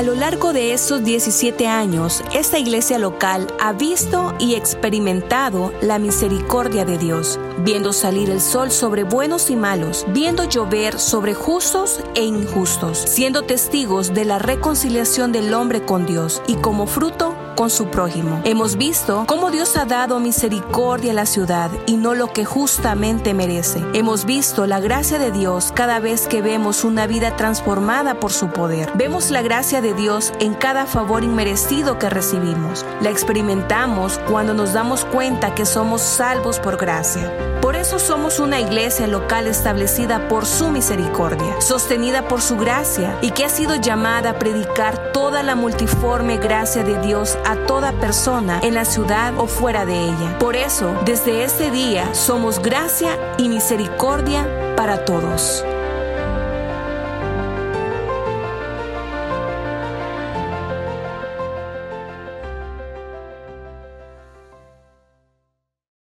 A lo largo de estos 17 años, esta iglesia local ha visto y experimentado la misericordia de Dios, viendo salir el sol sobre buenos y malos, viendo llover sobre justos e injustos, siendo testigos de la reconciliación del hombre con Dios y como fruto su prójimo. Hemos visto cómo Dios ha dado misericordia a la ciudad y no lo que justamente merece. Hemos visto la gracia de Dios cada vez que vemos una vida transformada por su poder. Vemos la gracia de Dios en cada favor inmerecido que recibimos. La experimentamos cuando nos damos cuenta que somos salvos por gracia. Por eso somos una iglesia local establecida por su misericordia, sostenida por su gracia y que ha sido llamada a predicar toda la multiforme gracia de Dios a toda persona en la ciudad o fuera de ella. Por eso, desde este día somos gracia y misericordia para todos.